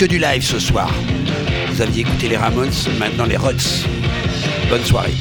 que du live ce soir. Vous aviez écouté les Ramones, maintenant les Ruts. Bonne soirée.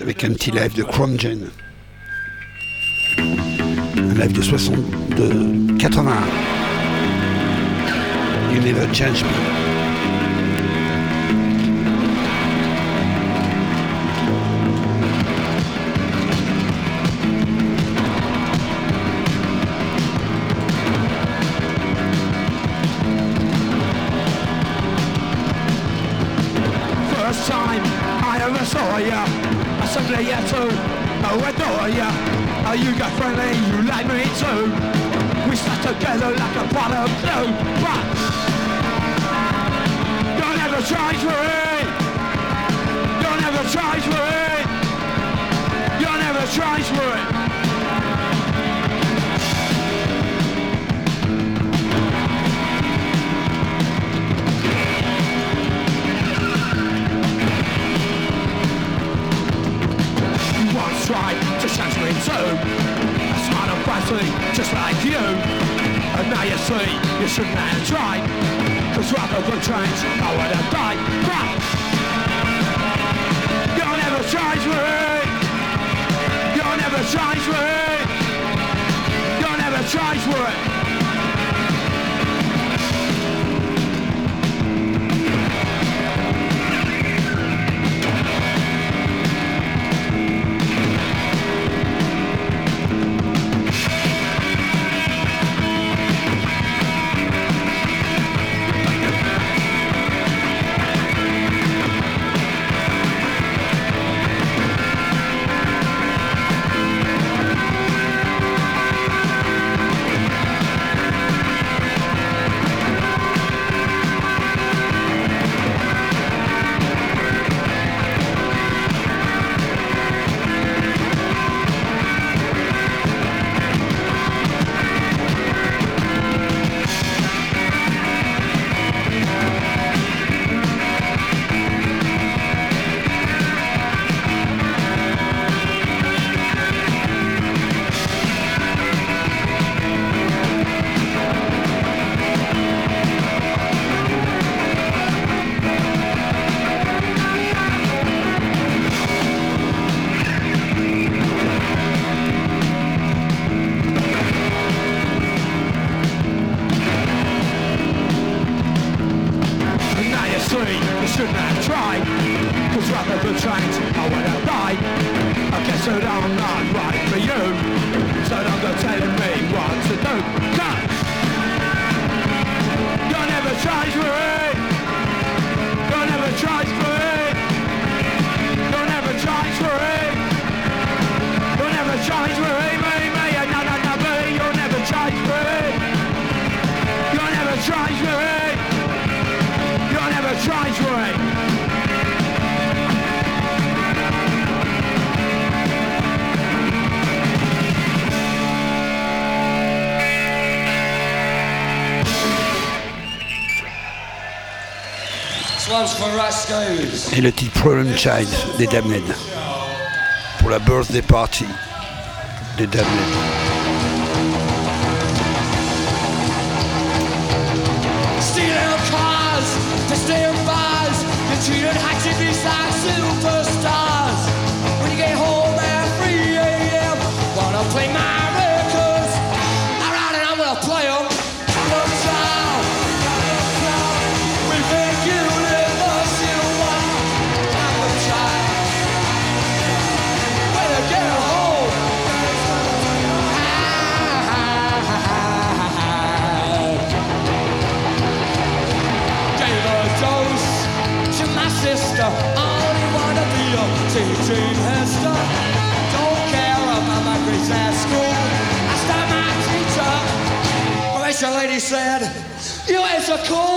Avec un petit live de Chrome Gen. Un live de 60, de 81. You never change me. for you. Oh, you got friendly, you like me too. We stuck together like a pot of glue. But don't ever change for it. Don't ever change for it. Don't ever change for it. see, just like you. And now you see, you shouldn't have tried. Cause rather than change, I would have died But You'll never change me. You'll never change me. You'll never change me. et le titre Problem Child des Damned pour la birthday party des Damned. treated hatchet like superstars. When you get home at 3 a.m., wanna play my You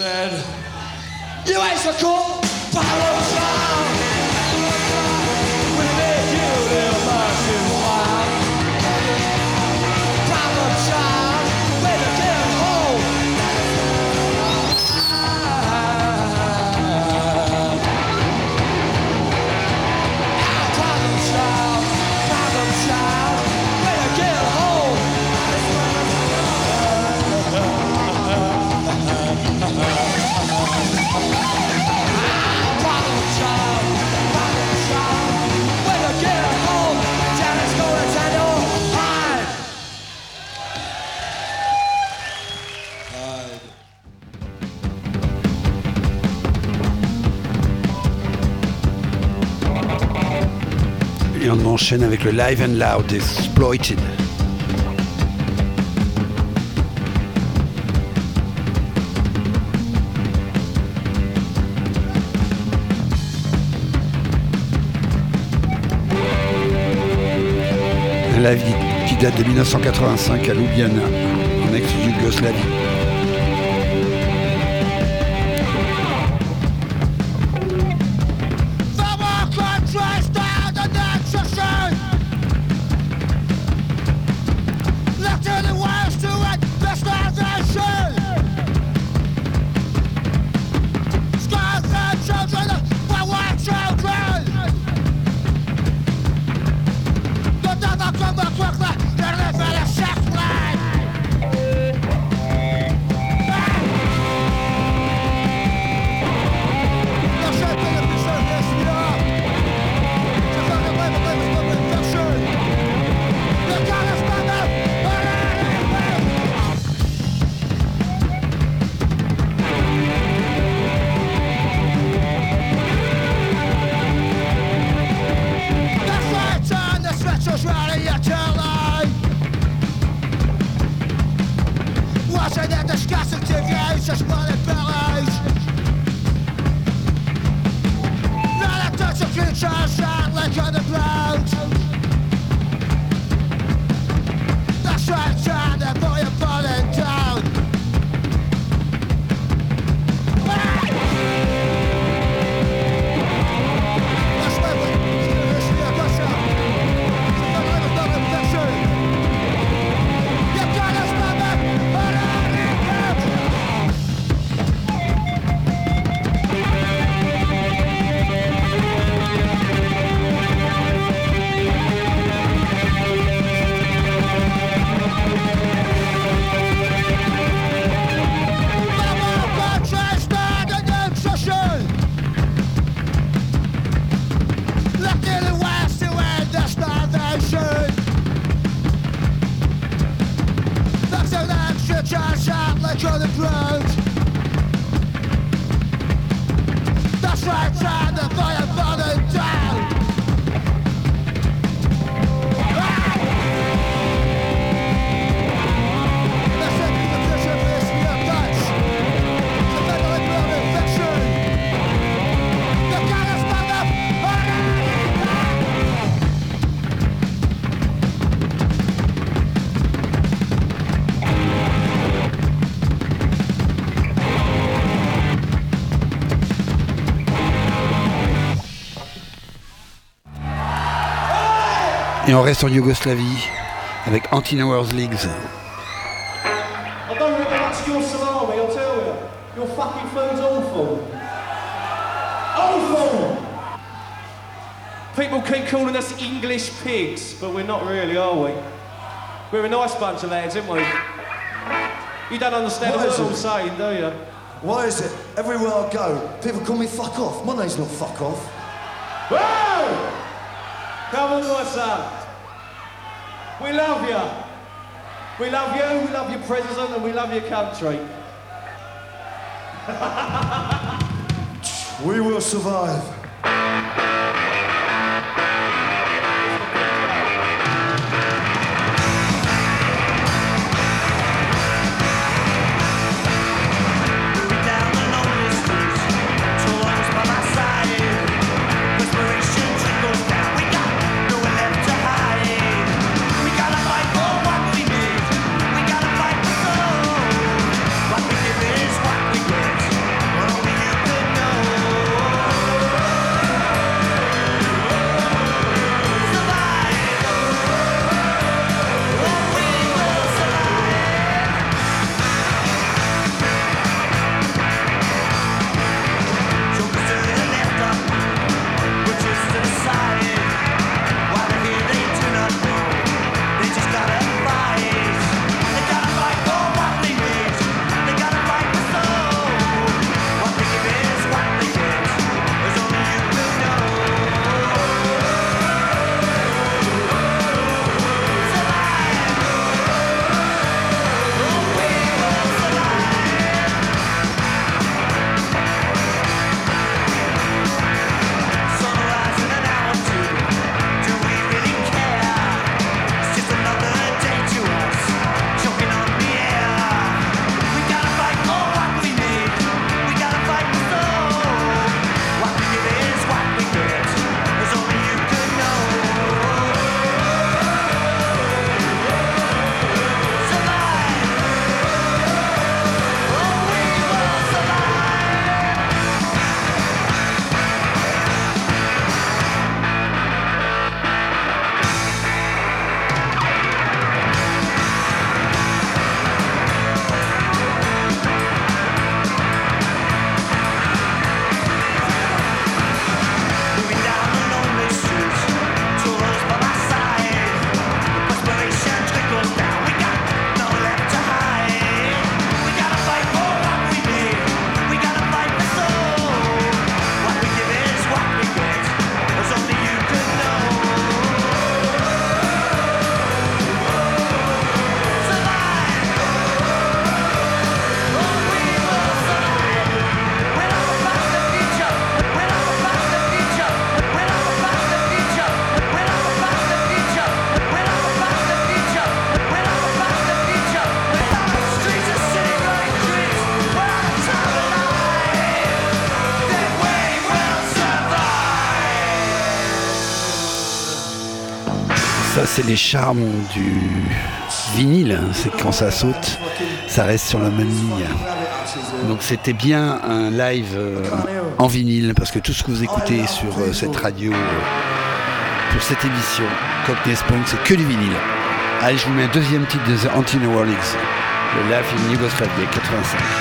said, You ain't so cool, follow song. On enchaîne avec le Live and Loud Exploited. Un live qui date de 1985 à Ljubljana, en ex-Yougoslavie. On reste en Yougoslavie avec Anti-Nowhere Leagues. I don't really much your salami, I'll tell you. Your fucking food's awful. Awful! People keep calling us English pigs, but we're not really, are we? We're a nice bunch of lads, aren't we? You don't understand What what is I'm saying, do you? Why is it everywhere I go, people call me fuck off? My name's not fuck off. Whoa! Come on, what's son. We love you. We love you, we love your president, and we love your country. We will survive. charme du vinyle, hein, c'est que quand ça saute, ça reste sur la même ligne. Donc c'était bien un live euh, en vinyle, parce que tout ce que vous écoutez sur euh, cette radio, euh, pour cette émission, Cockney Spunk, c'est que du vinyle. Allez, je vous mets un deuxième titre de The Anti-Worlds, le live in Yougoslavie 85.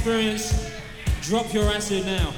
experience, drop your acid now.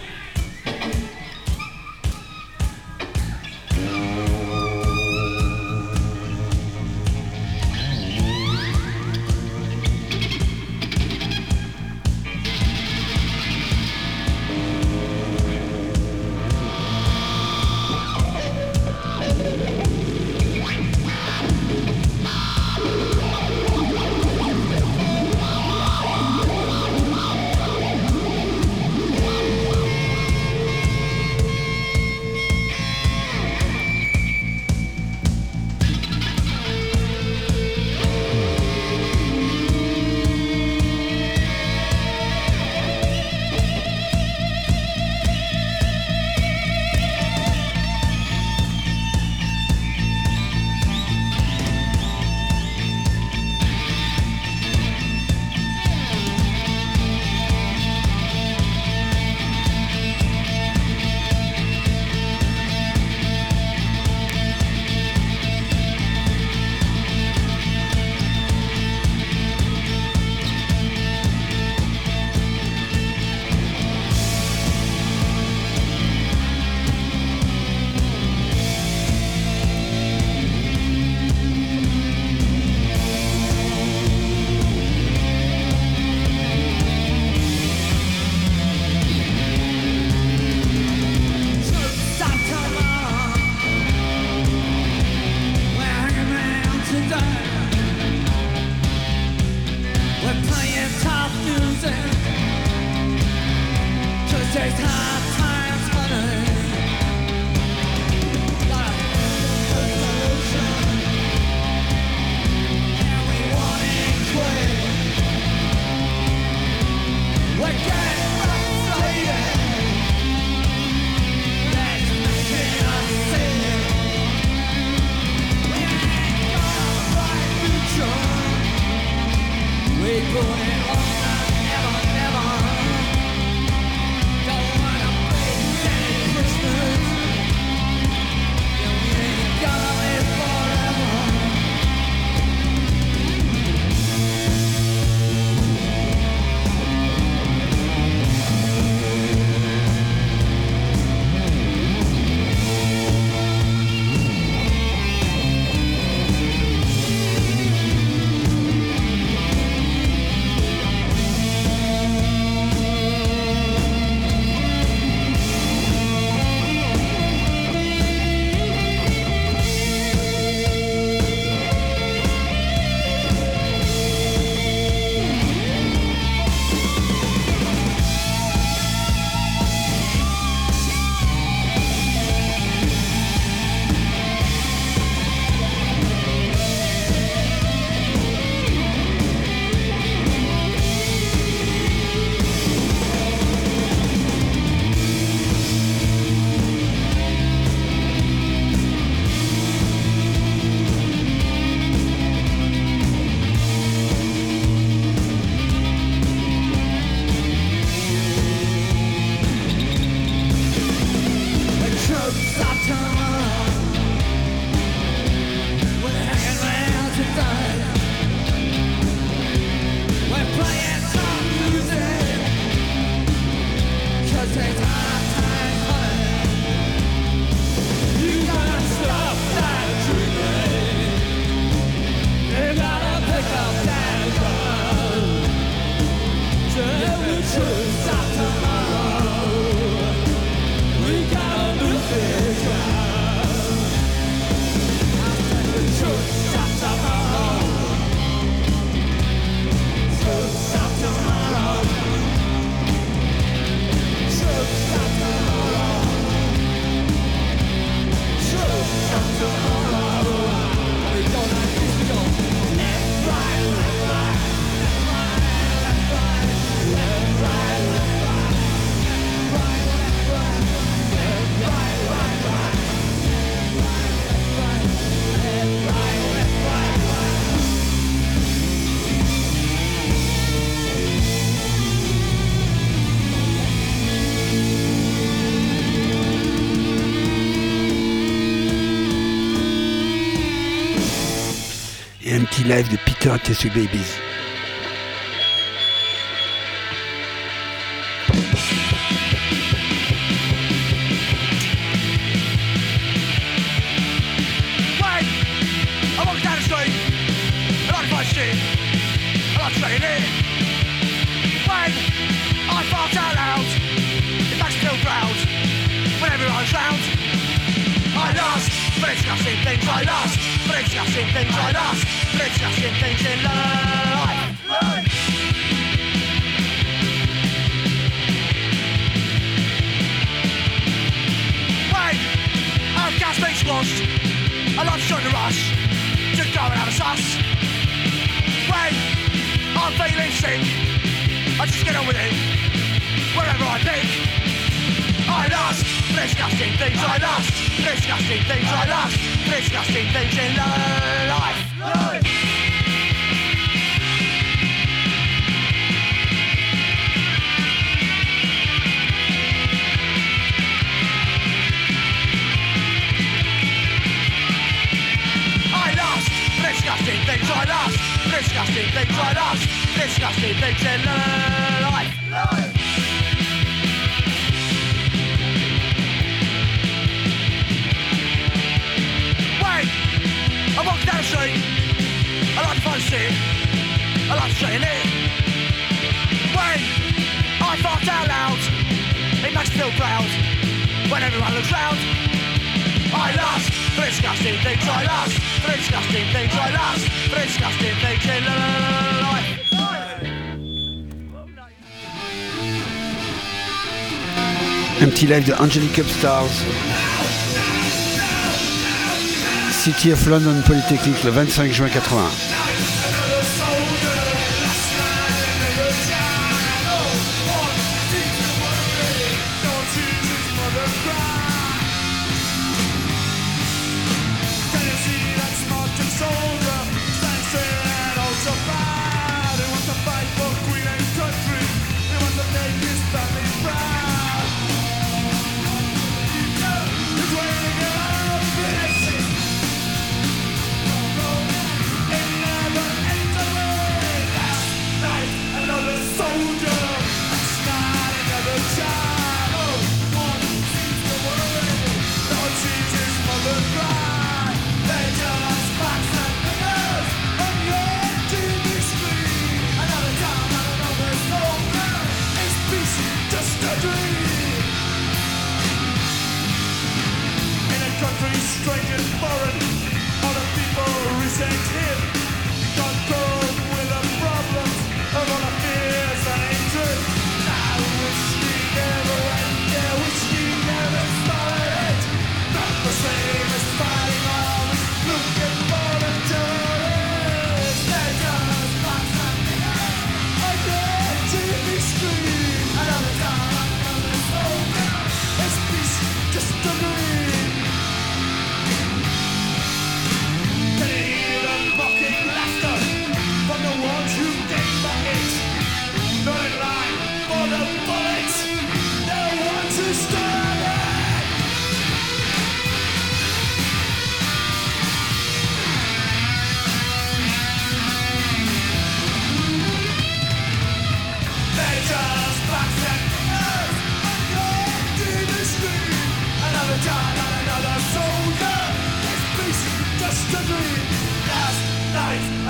Me feel proud. When everyone's round, I lost, but it's things I lost, but it's discussing things I lost, but it's discussing things in life. Wait! I've gas squashed. I love showing the rush. Just go have a suss. Wait! I'm feeling sick. I just get on with it. Wherever I think. I lost. Disgusting things I lost. Disgusting things I lost. Disgusting things in life. I lost. Disgusting things I lost. Disgusting things I lost. Disgusting things in life. Wait! Street. I like shit. I like stay it. Wait! I fart out loud. It makes me feel proud. When everyone looks round. I lost. The disgusting things I lost. The disgusting things I lost. The disgusting things in life. Un petit live de Angelic Upstarts. City of London Polytechnique le 25 juin 81.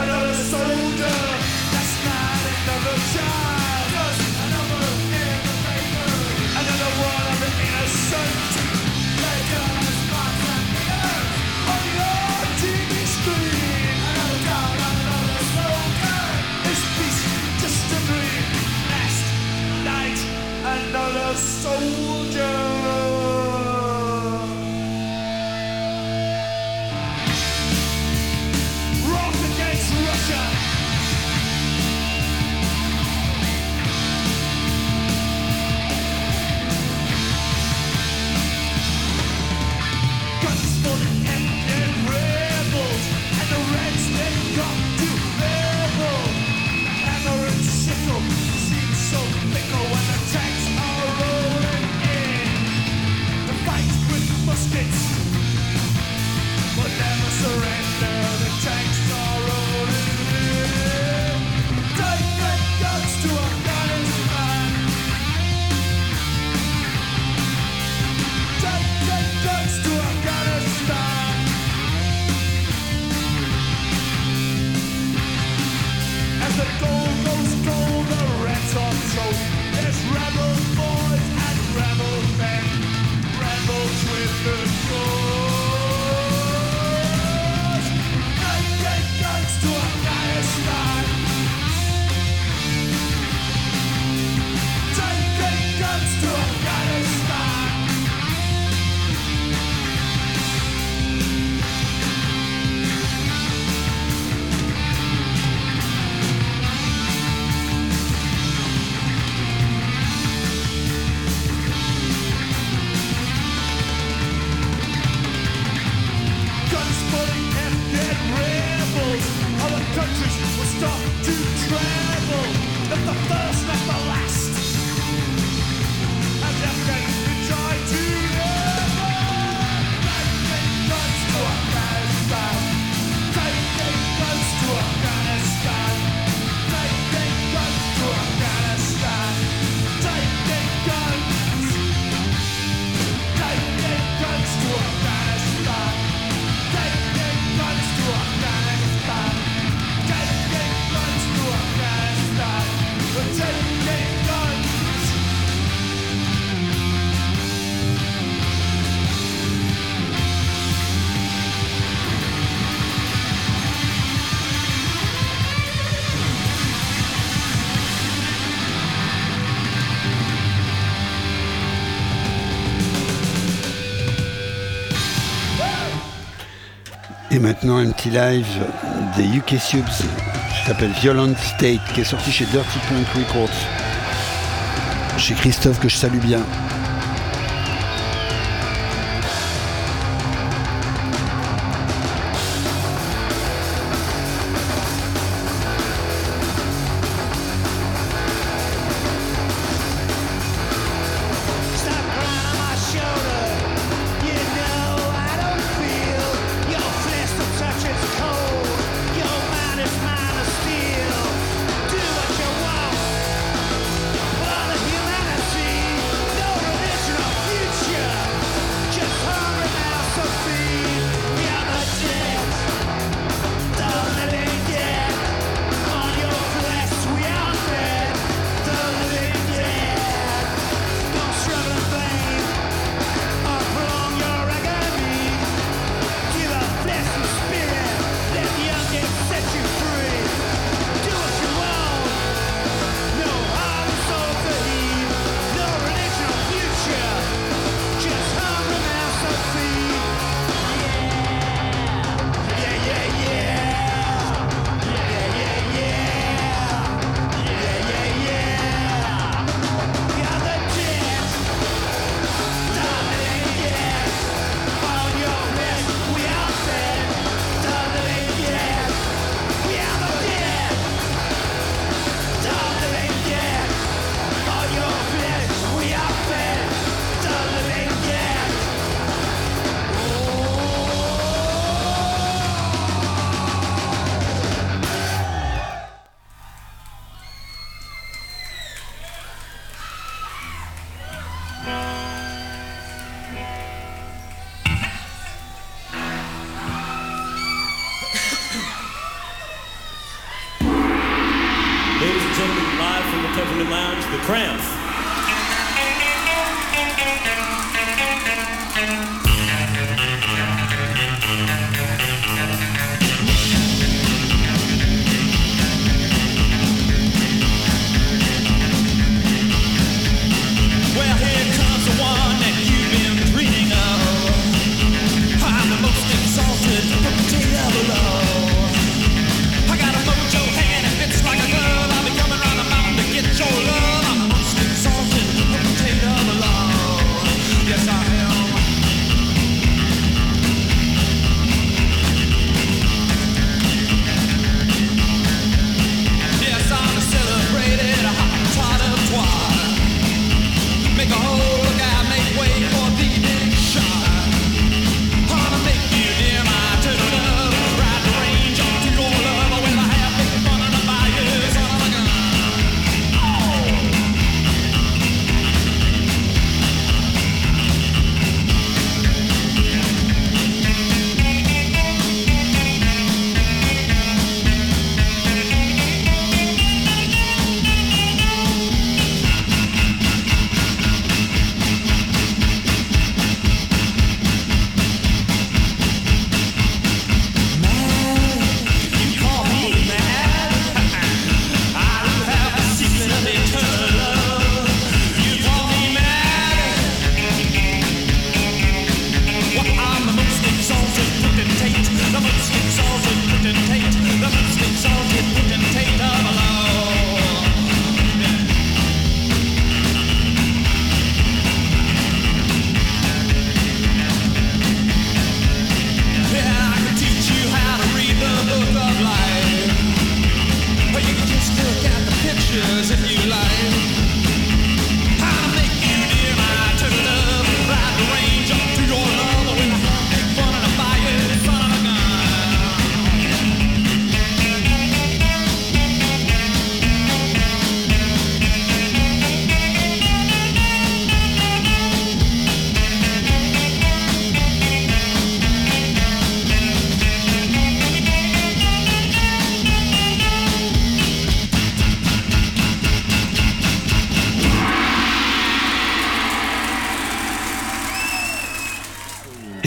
another soldier. maintenant un petit live des UK Subs qui s'appelle Violent State, qui est sorti chez Dirty Punk Records. Chez Christophe que je salue bien.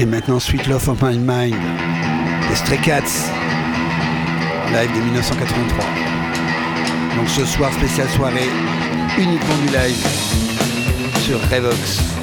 Et maintenant Sweet Love of My Mind, les Stray Cats, live de 1983. Donc ce soir, spéciale soirée, uniquement du live sur Revox.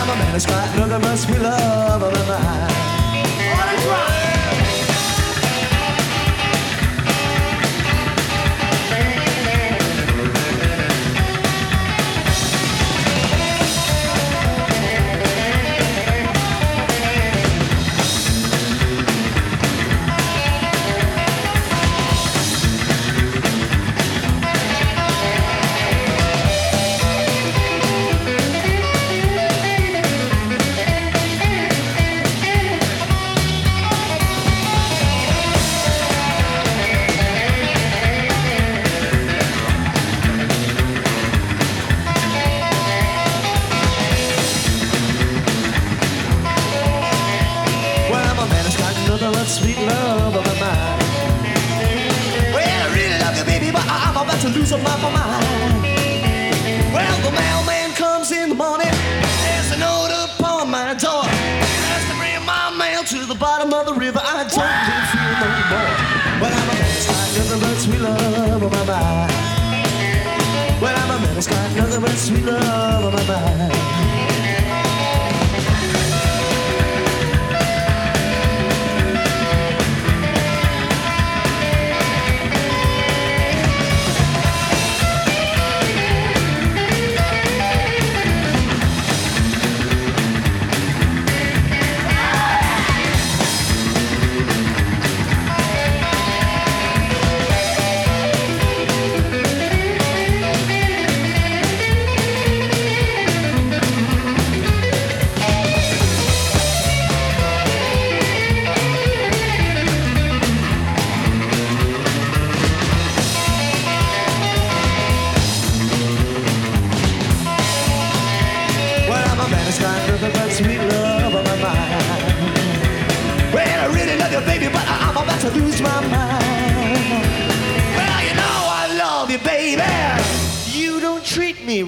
I'm a man who's quite, none of us will love, am I? What a drive!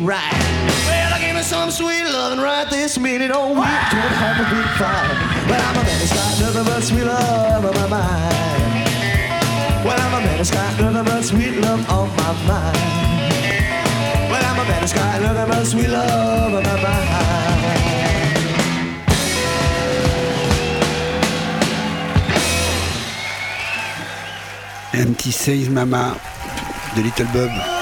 right. Well, I gave her some sweet loving right this minute. Oh, we don't have a big fight. But I'm a man that's got nothing but sweet love on my mind. Well, I'm a man that's got nothing but sweet love on my mind. Well, I'm a man that's got nothing but sweet love on my mind. Anti-Says Mama de Little Bob.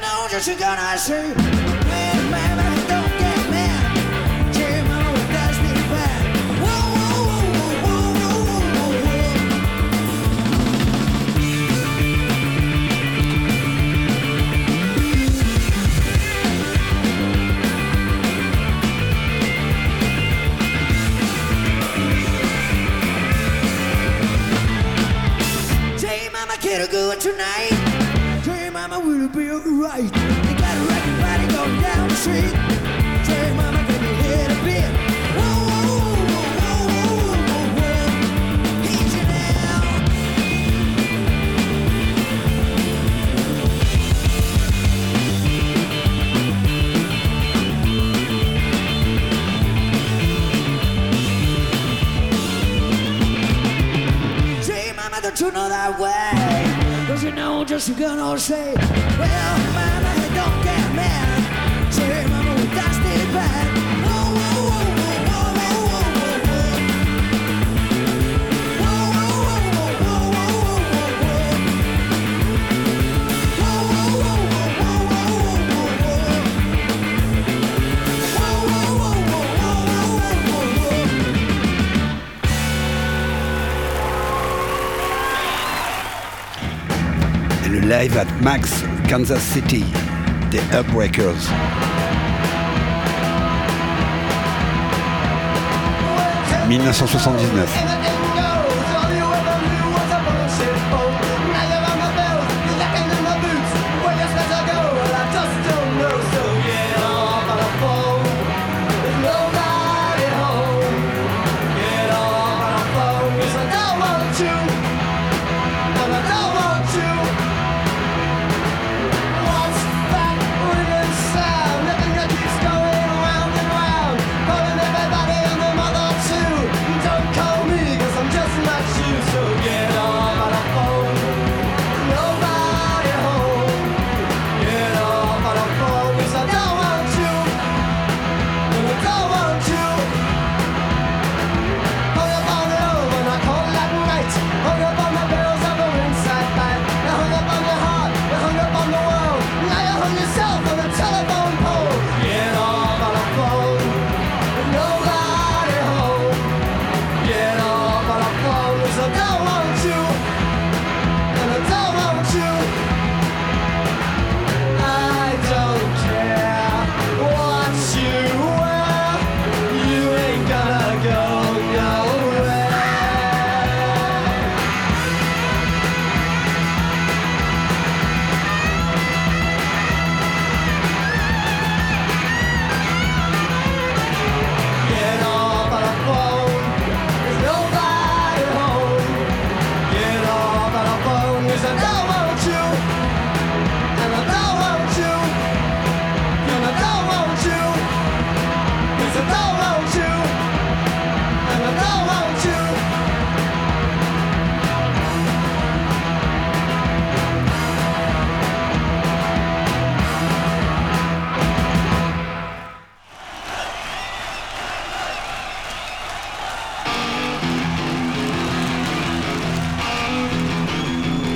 know that you're gonna see. feel right. They got a record party going down the street. person gonna say, well, live at Max, Kansas City, The Upbreakers. « 1979.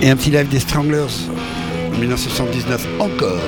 Et un petit live des Stranglers en 1979 encore.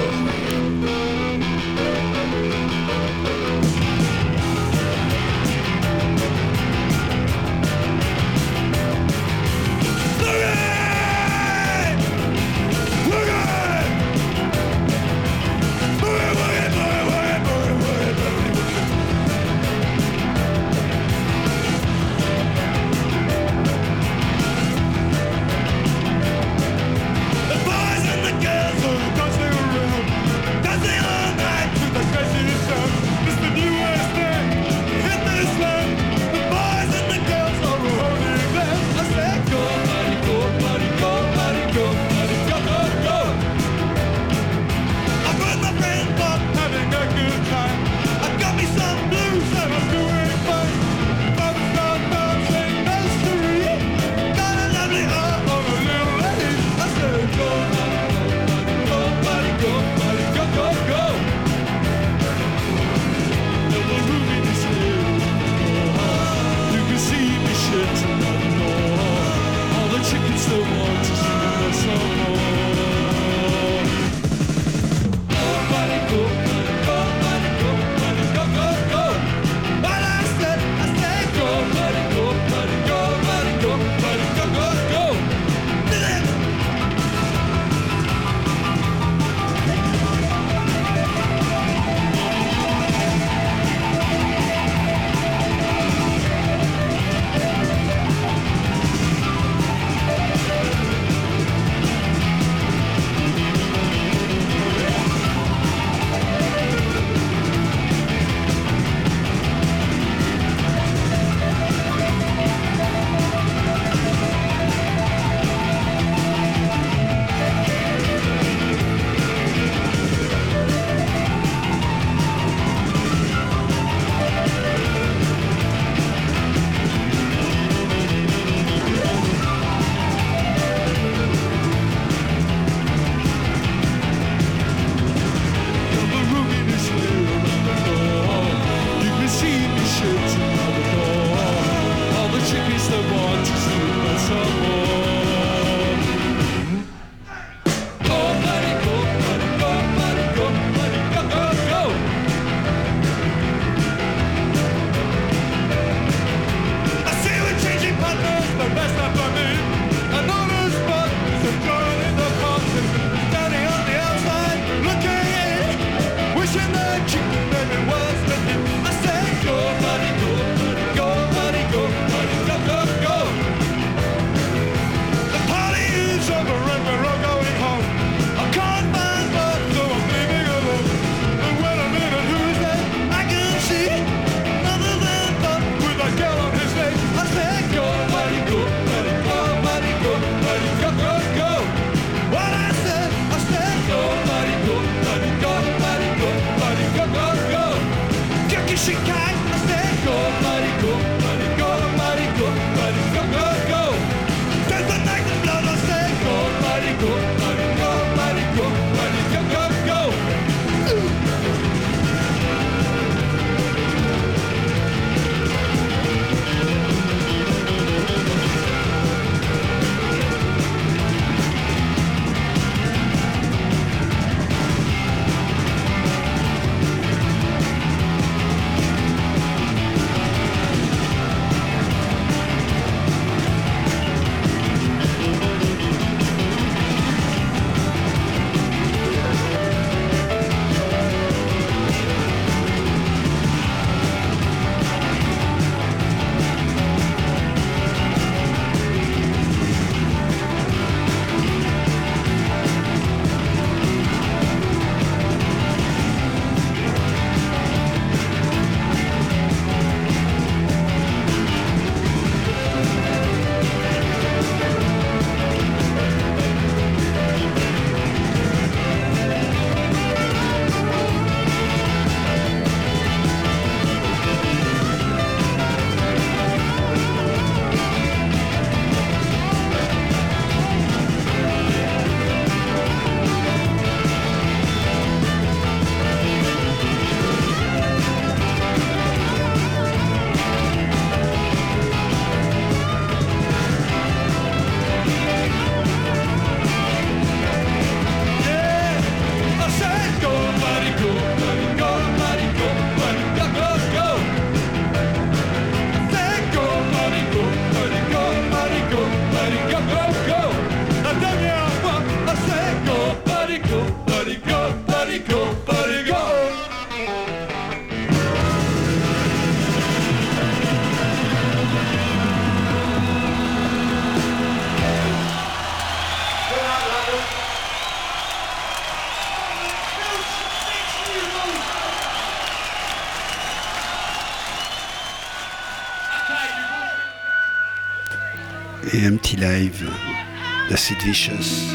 d'Acid Vicious.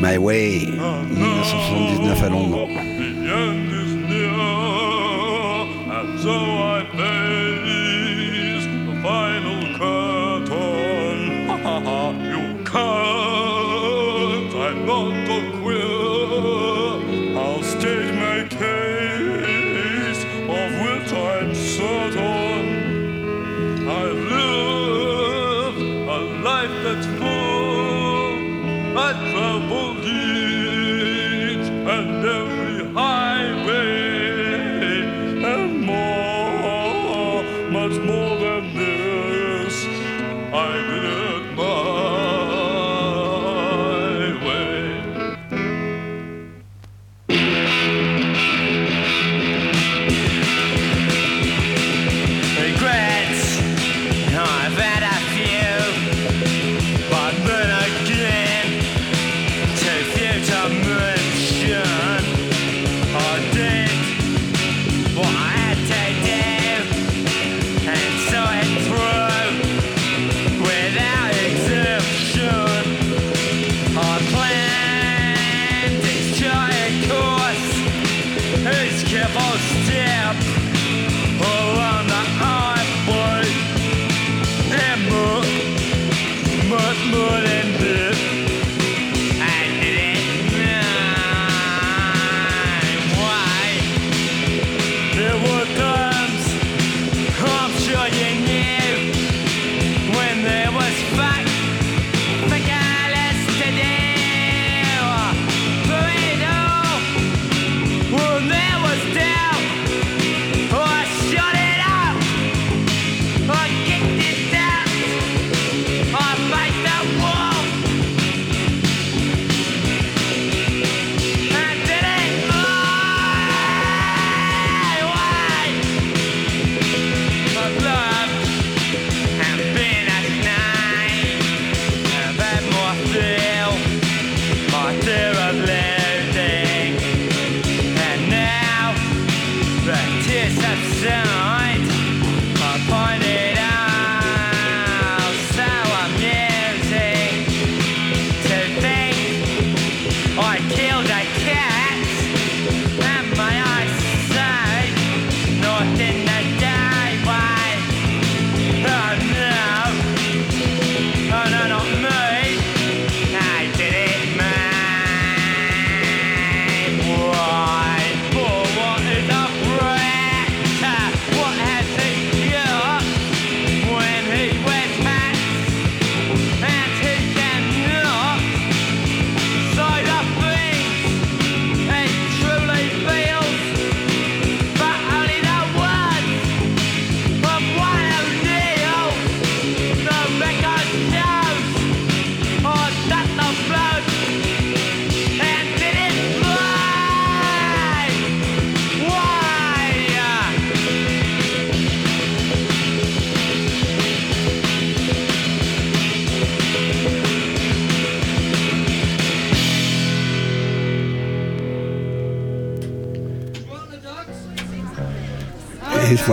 My Way, 1979 à Londres. And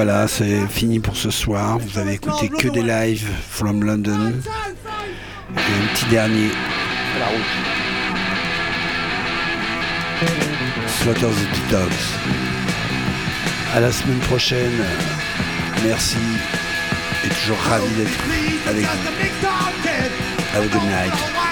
voilà, c'est fini pour ce soir. Vous avez écouté que des lives from London. Et un petit dernier. The Dogs. À la semaine prochaine. Merci. Et toujours ravi d'être avec vous. Have a good night.